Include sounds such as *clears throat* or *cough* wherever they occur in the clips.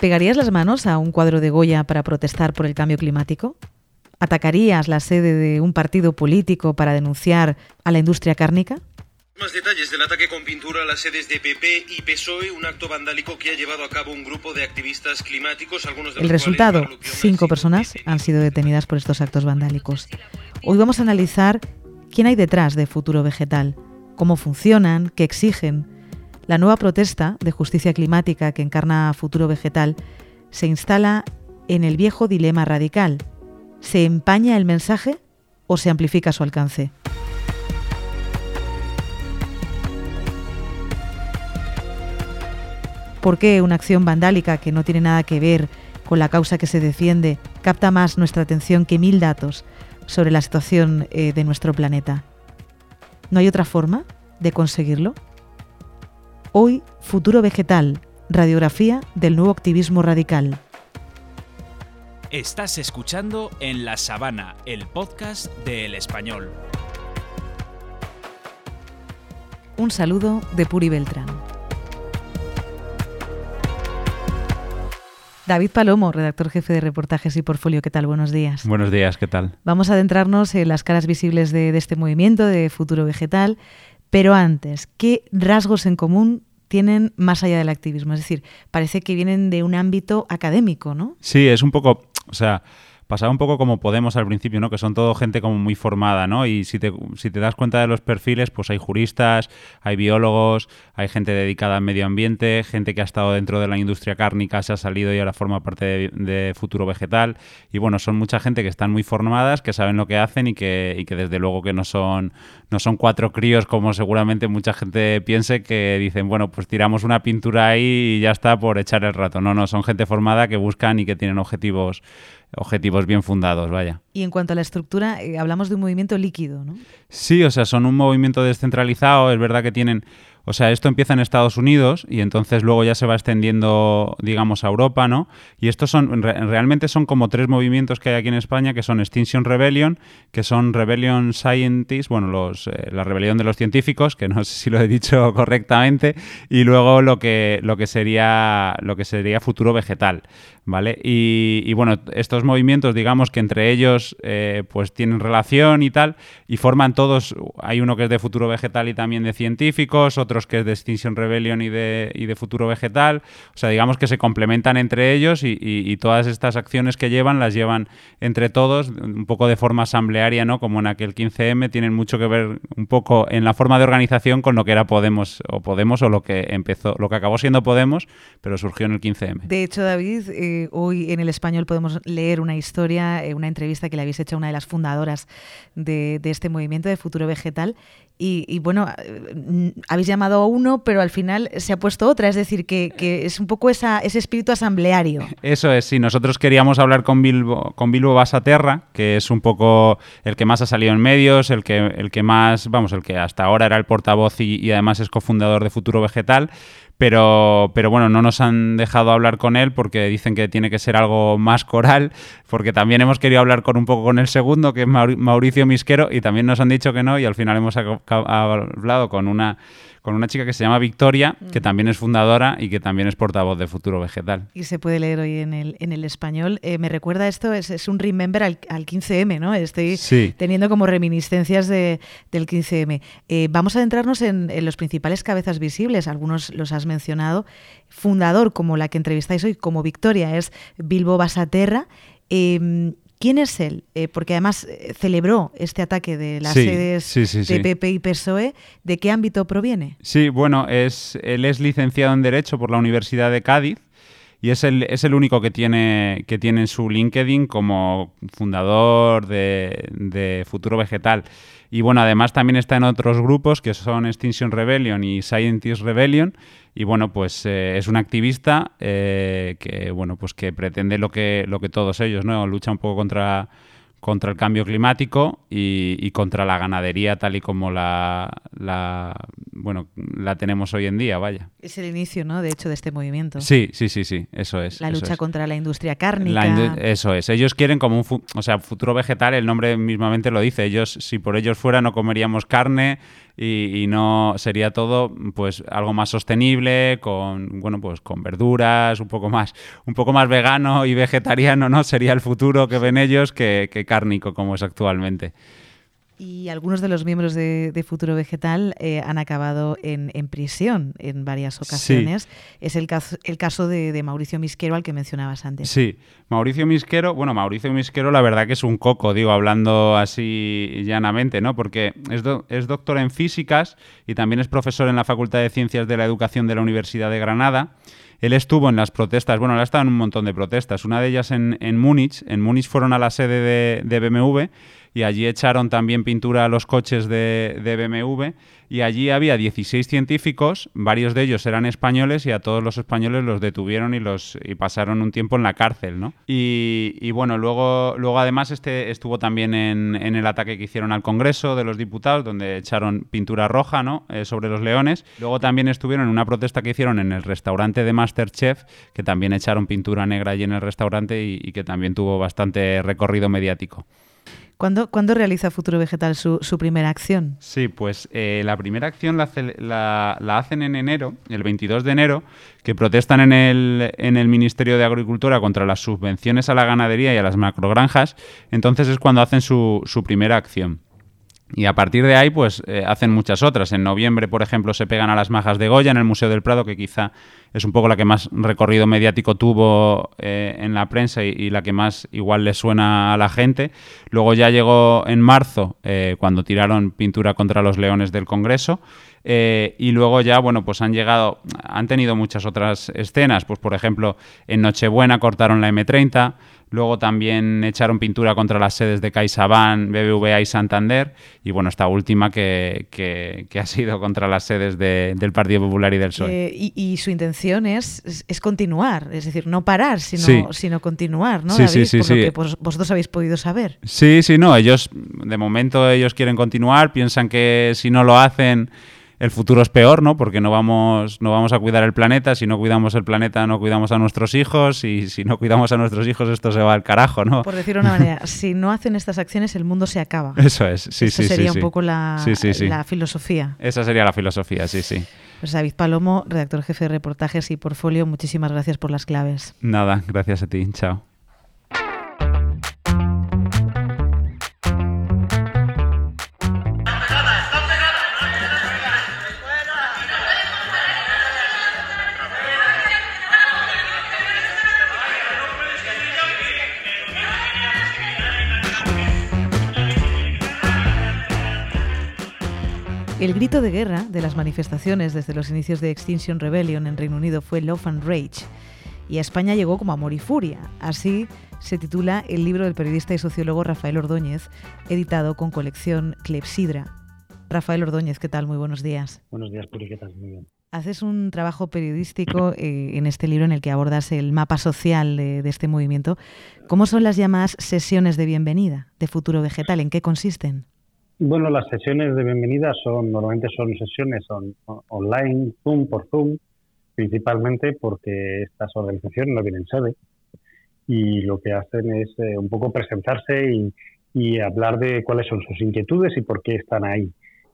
¿Pegarías las manos a un cuadro de Goya para protestar por el cambio climático? ¿Atacarías la sede de un partido político para denunciar a la industria cárnica? Más detalles del ataque con pintura a las sedes de PP y PSOE, un acto vandálico que ha llevado a cabo un grupo de activistas climáticos. Algunos de el los resultado, cinco personas han sido detenidas por estos actos vandálicos. Hoy vamos a analizar quién hay detrás de Futuro Vegetal, cómo funcionan, qué exigen. La nueva protesta de justicia climática que encarna Futuro Vegetal se instala en el viejo dilema radical. ¿Se empaña el mensaje o se amplifica su alcance? ¿Por qué una acción vandálica que no tiene nada que ver con la causa que se defiende capta más nuestra atención que mil datos sobre la situación eh, de nuestro planeta? ¿No hay otra forma de conseguirlo? Hoy, Futuro Vegetal, radiografía del nuevo activismo radical. Estás escuchando En la Sabana, el podcast de El Español. Un saludo de Puri Beltrán. David Palomo, redactor jefe de reportajes y portfolio, ¿qué tal? Buenos días. Buenos días, ¿qué tal? Vamos a adentrarnos en las caras visibles de, de, este movimiento de futuro vegetal, pero antes, ¿qué rasgos en común tienen más allá del activismo? Es decir, parece que vienen de un ámbito académico, ¿no? Sí, es un poco, o sea, pasaba un poco como Podemos al principio, ¿no? Que son todo gente como muy formada, ¿no? Y si te, si te das cuenta de los perfiles, pues hay juristas, hay biólogos, hay gente dedicada al medio ambiente, gente que ha estado dentro de la industria cárnica, se ha salido y ahora forma parte de, de Futuro Vegetal. Y bueno, son mucha gente que están muy formadas, que saben lo que hacen y que, y que desde luego que no son, no son cuatro críos como seguramente mucha gente piense que dicen, bueno, pues tiramos una pintura ahí y ya está por echar el rato. No, no, son gente formada que buscan y que tienen objetivos objetivos bien fundados, vaya. Y en cuanto a la estructura, eh, hablamos de un movimiento líquido, ¿no? Sí, o sea, son un movimiento descentralizado, es verdad que tienen... O sea, esto empieza en Estados Unidos y entonces luego ya se va extendiendo, digamos, a Europa, ¿no? Y estos son, re realmente son como tres movimientos que hay aquí en España, que son Extinction Rebellion, que son Rebellion Scientists, bueno, los, eh, la rebelión de los científicos, que no sé si lo he dicho *laughs* correctamente, y luego lo que, lo que, sería, lo que sería Futuro Vegetal, ¿vale? Y, y bueno, estos movimientos, digamos que entre ellos, eh, pues tienen relación y tal, y forman todos, hay uno que es de Futuro Vegetal y también de científicos, otro que es de Extinction Rebellion y de, y de, Futuro Vegetal. O sea, digamos que se complementan entre ellos y, todas estas acciones que llevan las llevan entre todos, un poco de forma asamblearia, ¿no? Como en aquel 15M, tienen mucho que ver un poco en la forma de organización con lo que era Podemos o Podemos o lo que empezó, lo que acabó siendo Podemos, pero surgió en el 15M. De hecho, David, eh, hoy en el español podemos leer una historia, eh, una entrevista que le habéis hecho a una de las fundadoras de, de este movimiento de Futuro Vegetal y, y, bueno, habéis llamado a uno, pero al final se ha puesto otra, es decir, que, es un poco esa, ese espíritu asambleario. Eso es, sí, nosotros queríamos hablar con Bilbo, con Basaterra, que es un poco el que más ha salido en medios, el que, el que más, vamos, el que hasta ahora era el portavoz y además es cofundador de Futuro Vegetal, pero, pero bueno, no nos han dejado hablar con él porque dicen que tiene que ser algo más coral, porque también hemos querido hablar con un poco con el segundo, que es Mauricio Misquero, y también nos han dicho que no, y al final hemos hablado con una con una chica que se llama Victoria, que también es fundadora y que también es portavoz de Futuro Vegetal. Y se puede leer hoy en el, en el español. Eh, me recuerda esto, es, es un remember al, al, 15M, ¿no? Estoy sí. teniendo como reminiscencias de, del 15M. Eh, vamos a adentrarnos en, en, los principales cabezas visibles, algunos los has mencionado. Fundador, como la que entrevistáis hoy, como Victoria, es Bilbo Basaterra. Eh, ¿Quién es él? Eh, porque además eh, celebró este ataque de las sí, sedes sí, sí, de PP y PSOE. ¿De qué ámbito proviene? Sí, bueno, es, él es licenciado en Derecho por la Universidad de Cádiz y es el, es el único que tiene, que tiene en su LinkedIn como fundador de, de Futuro Vegetal. Y bueno, además también está en otros grupos que son Extinction Rebellion y Scientist Rebellion. Y bueno, pues eh, es un activista eh, que bueno, pues que pretende lo que, lo que todos ellos, ¿no? Lucha un poco contra, contra el cambio climático y, y, contra la ganadería tal y como la, la, bueno la tenemos hoy en día, vaya. Es el inicio, ¿no? De hecho, de este movimiento. Sí, sí, sí, sí, eso es. La eso lucha es. contra la industria cárnica. La indu eso es. Ellos quieren como un, o sea, futuro vegetal, el nombre mismamente lo dice. Ellos, si por ellos fuera, no comeríamos carne, y, no sería todo pues algo más sostenible, con bueno, pues con verduras, un poco más, un poco más vegano y vegetariano, ¿no? Sería el futuro que ven ellos que, que cárnico como es actualmente. Y algunos de los miembros de, Futuro Vegetal eh, han acabado en, prisión en varias ocasiones. Es el caso, el caso de, Mauricio Misquero al que mencionabas antes. Sí, Mauricio Misquero, bueno, Mauricio Misquero la verdad que es un coco, digo, hablando así llanamente, ¿no? Porque es, es doctor en físicas y también es profesor en la Facultad de Ciencias de la Educación de la Universidad de Granada. Él estuvo en las protestas, bueno, él ha estado en un montón de protestas, una de ellas en, en Múnich. En Múnich fueron a la sede de, de BMW y allí echaron también pintura a los coches de, BMW y allí había 16 científicos, varios de ellos eran españoles y a todos los españoles los detuvieron y los y pasaron un tiempo en la cárcel, ¿no? Y, bueno, luego, luego además este estuvo también en, el ataque que hicieron al Congreso de los Diputados, donde echaron pintura roja, ¿no? Eh, sobre los leones. Luego también estuvieron en una protesta que hicieron en el restaurante de Masterchef, que también echaron pintura negra allí en el restaurante y que también tuvo bastante recorrido mediático. ¿Cuándo, realiza Futuro Vegetal su, primera acción? Sí, pues eh, la primera acción la, hacen en enero, el 22 de enero, que protestan en el, en el Ministerio de Agricultura contra las subvenciones a la ganadería y a las macrogranjas. Entonces es cuando hacen su, su primera acción. Y a partir de ahí, pues eh, hacen muchas otras. En noviembre, por ejemplo, se pegan a las majas de Goya en el Museo del Prado, que quizá es un poco la que más recorrido mediático tuvo eh, en la prensa y, la que más igual le suena a la gente. Luego ya llegó en marzo, eh, cuando tiraron pintura contra los leones del Congreso. Y luego ya, bueno, pues han llegado, han tenido muchas otras escenas. Pues, por ejemplo, en Nochebuena cortaron la M30. Luego también echaron pintura contra las sedes de CaixaBank, BBVA y Santander. Y bueno, esta última que, que, *laughs* ha sido contra las sedes del Partido Popular y del PSOE. Eh, y, su intención es, es, continuar, es decir, no parar, sino, sino continuar, ¿no, sí, Sí, sí, por lo que vosotros habéis podido saber. Sí, sí, no. Ellos, de momento, ellos quieren continuar. Piensan que si no lo hacen el futuro es peor, ¿no? Porque no vamos, no vamos a cuidar el planeta, si no cuidamos el planeta no cuidamos a nuestros hijos y si no cuidamos a nuestros hijos esto se va al carajo, ¿no? Por decirlo de una manera, *laughs* si no hacen estas acciones el mundo se acaba. Eso es, sí, Esa sí, sería un poco la, la filosofía. Esa sería la filosofía, sí, sí. Pues David Palomo, redactor jefe de reportajes y portfolio, muchísimas gracias por las claves. Nada, gracias a ti, chao. De guerra de las manifestaciones desde los inicios de Extinction Rebellion en Reino Unido fue Love and Rage, y a España llegó como amor y furia. Así se titula el libro del periodista y sociólogo Rafael Ordóñez, editado con colección Clepsidra. Rafael Ordóñez, ¿qué tal? Muy buenos días. Buenos días, Puri, ¿qué tal? Muy bien. Haces un trabajo periodístico eh, en este libro en el que abordas el mapa social de, de, este movimiento. ¿Cómo son las llamadas sesiones de bienvenida de Futuro Vegetal? ¿En qué consisten? Bueno, las sesiones de bienvenida son normalmente son sesiones online, Zoom por Zoom, principalmente porque estas organizaciones no vienen sede y lo que hacen es eh, un poco presentarse y, hablar de cuáles son sus inquietudes y por qué están ahí,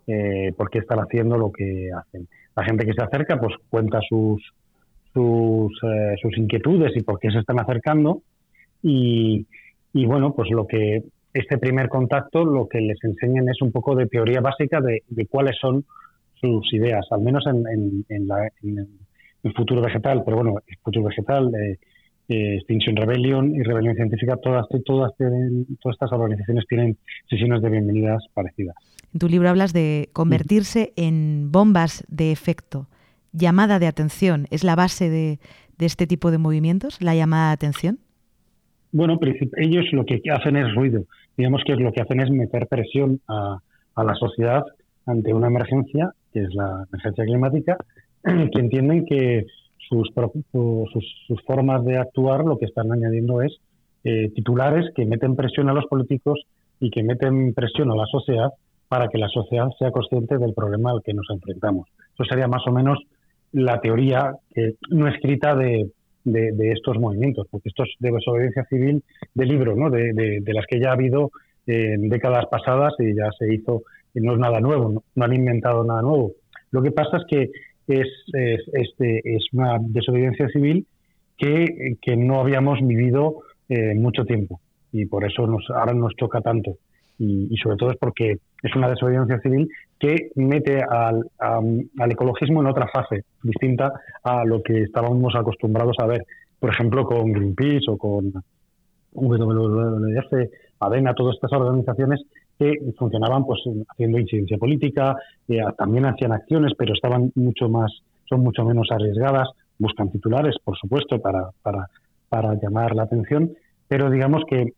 eh, por qué están haciendo lo que hacen. La gente que se acerca pues cuenta sus sus, eh, sus inquietudes y por qué se están acercando y, y bueno, pues lo que este primer contacto lo que les enseñan es un poco de teoría básica de, cuáles son sus ideas, al menos en, el futuro vegetal, pero bueno, el futuro vegetal, eh, eh, Extinction Rebellion y Rebelión Científica, todas, todas, todas estas organizaciones tienen sesiones de bienvenidas parecidas. En tu libro hablas de convertirse en bombas de efecto. Llamada de atención, ¿es la base de, de este tipo de movimientos, la llamada de atención? Bueno, ellos lo que hacen es ruido. Digamos que lo que hacen es meter presión a, la sociedad ante una emergencia, que es la emergencia climática, *clears throat* que entienden que sus, sus, formas de actuar lo que están añadiendo es eh, titulares que meten presión a los políticos y que meten presión a la sociedad para que la sociedad sea consciente del problema al que nos enfrentamos. Eso sería más o menos la teoría no escrita de, de, estos movimientos, porque esto es de desobediencia civil de libro, ¿no? de, de, las que ya ha habido en décadas pasadas y ya se hizo no es nada nuevo, no, han inventado nada nuevo. Lo que pasa es que es, es, es una desobediencia civil que, que no habíamos vivido eh, mucho tiempo y por eso nos, ahora nos choca tanto. Y, sobre todo es porque es una desobediencia civil que mete al, al, ecologismo en otra fase, distinta a lo que estábamos acostumbrados a ver, por ejemplo, con Greenpeace o con WWF, ADENA, todas estas organizaciones que funcionaban pues haciendo incidencia política, eh, también hacían acciones, pero estaban mucho más, son mucho menos arriesgadas, buscan titulares, por supuesto, para, para, para llamar la atención, pero digamos que,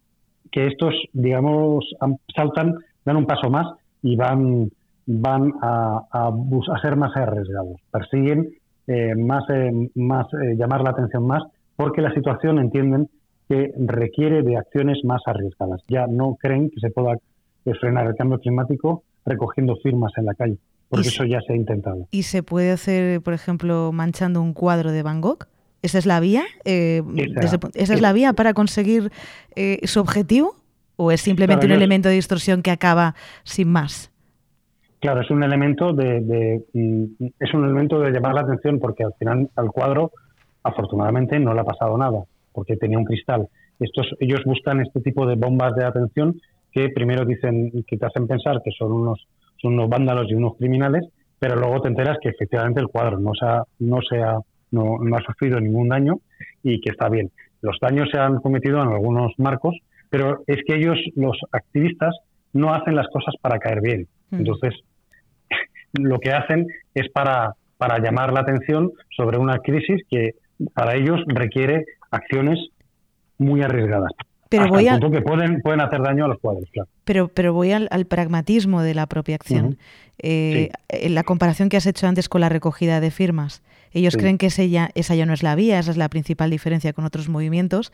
que estos, digamos, saltan, dan un paso más y van, van a, a, a ser más arriesgados, persiguen eh, más, eh, más llamar la atención más, porque la situación entienden que requiere de acciones más arriesgadas. Ya no creen que se pueda frenar el cambio climático recogiendo firmas en la calle, porque eso ya se ha intentado. ¿Y se puede hacer, por ejemplo, manchando un cuadro de Van Gogh? ¿Esa es la vía? Eh, esa, es la vía para conseguir eh, su objetivo? ¿O es simplemente un elemento de distorsión que acaba sin más? Claro, es un elemento de, es un elemento de llamar la atención porque al final al cuadro afortunadamente no le ha pasado nada porque tenía un cristal. Estos, ellos buscan este tipo de bombas de atención que primero dicen que te hacen pensar que son unos, son unos vándalos y unos criminales, pero luego te enteras que efectivamente el cuadro no, se ha, no, se ha, no, ha sufrido ningún daño y que está bien. Los daños se han cometido en algunos marcos, pero es que ellos, los activistas, no hacen las cosas para caer bien. Mm. Entonces, lo que hacen es para, para llamar la atención sobre una crisis que para ellos requiere acciones muy arriesgadas. Pero voy a... que pueden, pueden hacer daño a los cuadros, claro. Pero, pero voy al, pragmatismo de la propia acción. Eh, en la comparación que has hecho antes con la recogida de firmas, ellos creen que esa ya, esa ya no es la vía, esa es la principal diferencia con otros movimientos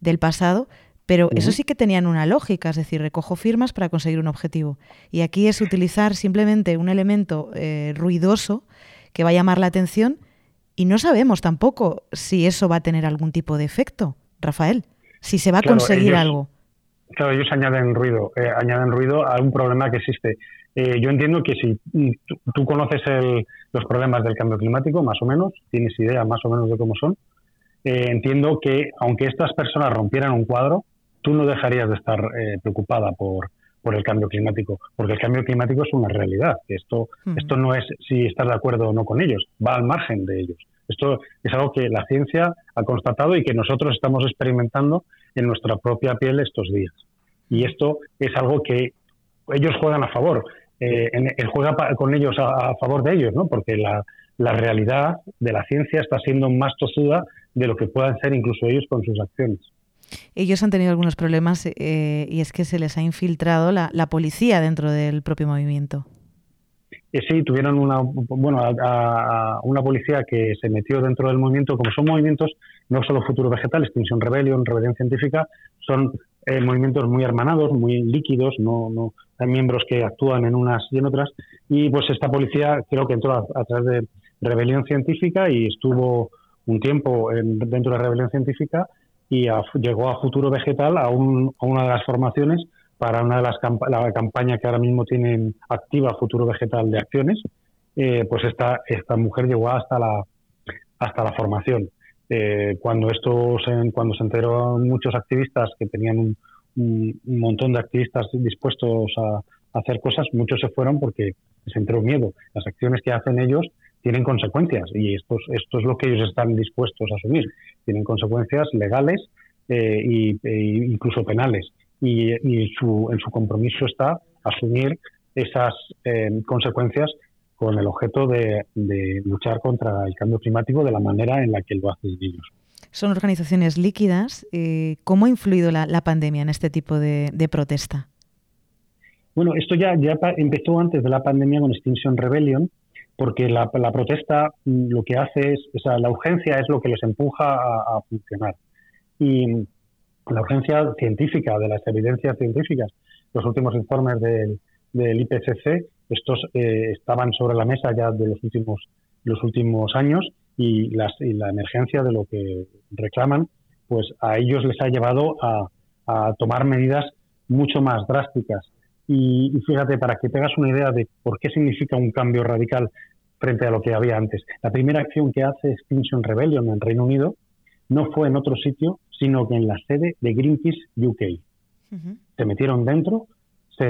del pasado, pero eso sí que tenían una lógica, es decir, recojo firmas para conseguir un objetivo. Y aquí es utilizar simplemente un elemento eh, ruidoso que va a llamar la atención y no sabemos tampoco si eso va a tener algún tipo de efecto, Rafael, si se va a conseguir algo. Claro, ellos añaden ruido, eh, añaden ruido a un problema que existe. Eh, yo entiendo que si tú, conoces los problemas del cambio climático, más o menos, tienes idea más o menos de cómo son, eh, entiendo que aunque estas personas rompieran un cuadro, tú no dejarías de estar preocupada por, por el cambio climático, porque el cambio climático es una realidad. Esto, esto no es si estás de acuerdo o no con ellos, va al margen de ellos. Esto es algo que la ciencia ha constatado y que nosotros estamos experimentando en nuestra propia piel estos días. Y esto es algo que ellos juegan a favor. Eh, juega con ellos a, favor de ellos, ¿no? porque la, la realidad de la ciencia está siendo más tosuda de lo que puedan ser incluso ellos con sus acciones. Ellos han tenido algunos problemas eh, y es que se les ha infiltrado la, policía dentro del propio movimiento. Eh, sí, tuvieron una, bueno, una policía que se metió dentro del movimiento. Como son movimientos, no solo Futuro Vegetal, Extinction Rebellion, Rebelión Científica, son eh, movimientos muy hermanados, muy líquidos, no, no hay miembros que actúan en unas y en otras. Y pues esta policía creo que entró a, través de Rebelión Científica y estuvo un tiempo dentro de la Rebelión Científica y llegó a Futuro Vegetal a, una de las formaciones para una de las la campaña que ahora mismo tienen activa Futuro Vegetal de acciones, eh, pues esta, esta mujer llegó hasta la, hasta la formación. Eh, cuando, esto se, cuando se enteró muchos activistas que tenían un, montón de activistas dispuestos a, a, hacer cosas, muchos se fueron porque les entró miedo. Las acciones que hacen ellos tienen consecuencias y esto, esto es lo que ellos están dispuestos a asumir. Tienen consecuencias legales e incluso penales y, su, en su compromiso está asumir esas eh, consecuencias con el objeto de, luchar contra el cambio climático de la manera en la que lo hacen ellos. Son organizaciones líquidas. ¿Cómo ha influido la, pandemia en este tipo de, protesta? Bueno, esto ya, ya empezó antes de la pandemia con Extinction Rebellion, porque la, protesta mm, lo que hace es, o sea, la urgencia es lo que les empuja a, funcionar. Y la urgencia científica, de las evidencias científicas, los últimos informes del, IPCC, estos eh, estaban sobre la mesa ya de los últimos, los últimos años y, las, y la emergencia de lo que reclaman, pues a ellos les ha llevado a, tomar medidas mucho más drásticas Y, fíjate, para que tengas una idea de por qué significa un cambio radical frente a lo que había antes. La primera acción que hace Extinction Rebellion en Reino Unido no fue en otro sitio, sino que en la sede de Greenpeace UK. Se metieron dentro, se,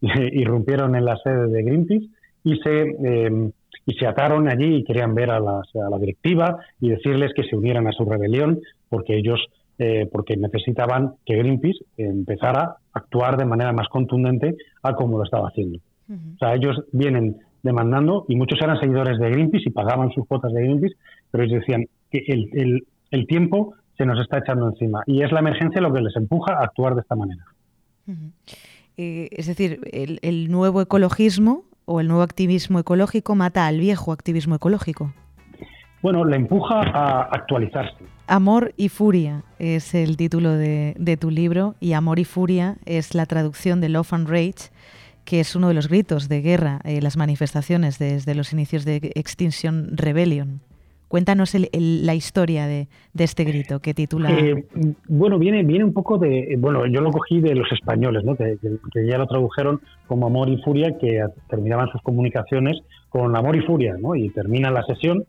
*laughs* irrumpieron en la sede de Greenpeace y se, em, y se ataron allí y querían ver a, a, la directiva y decirles que se unieran a su rebelión porque ellos eh, porque necesitaban que Greenpeace empezara a actuar de manera más contundente a como lo estaba haciendo. O sea, ellos vienen demandando y muchos eran seguidores de Greenpeace y pagaban sus cuotas de Greenpeace, pero ellos decían que el, el, tiempo se nos está echando encima y es la emergencia lo que les empuja a actuar de esta manera. Eh, es decir, el, el nuevo ecologismo o el nuevo activismo ecológico mata al viejo activismo ecológico. Bueno, le empuja a actualizarse. Amor y Furia es el título de, tu libro y Amor y Furia es la traducción de Love and Rage, que es uno de los gritos de guerra, en las manifestaciones desde los inicios de Extinction Rebellion. Cuéntanos la historia de, este grito que titula. Eh, bueno, viene, viene un poco de. Bueno, yo lo cogí de los españoles, ¿no? que, ya lo tradujeron como Amor y Furia, que terminaban sus comunicaciones con Amor y Furia, ¿no? y termina la sesión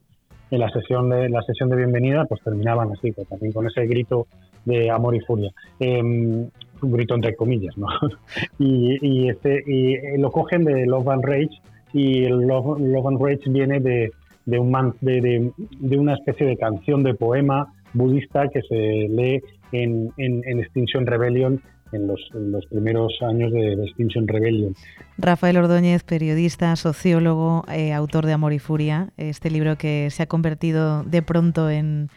en la sesión de la sesión de bienvenida pues terminaban así pues, también con ese grito de amor y furia em, un grito entre comillas no *laughs* y, este y eh, lo cogen de Love and Rage y el Love, and Rage viene de, de un de, de, una especie de canción de poema budista que se lee en, en, en Extinction Rebellion en los, primeros años de, Extinction Rebellion. Rafael Ordóñez, periodista, sociólogo, eh, autor de Amor y Furia, este libro que se ha convertido de pronto en,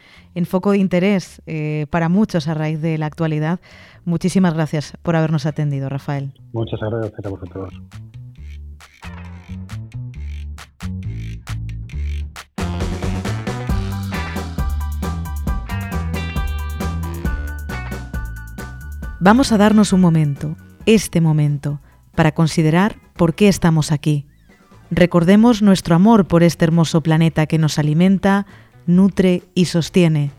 foco de interés eh, para muchos a raíz de la actualidad. Muchísimas gracias por habernos atendido, Rafael. Muchas gracias a vosotros. Vamos a darnos un momento, este momento, para considerar por qué estamos aquí. Recordemos nuestro amor por este hermoso planeta que nos alimenta, nutre y sostiene.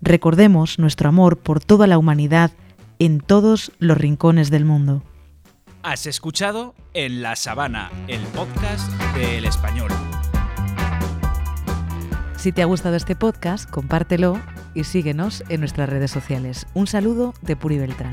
Recordemos nuestro amor por toda la humanidad en todos los rincones del mundo. Has escuchado En la Sabana, el podcast del español. Si te ha gustado este podcast, compártelo y síguenos en nuestras redes sociales. Un saludo de Puri Beltrán.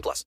18 plus.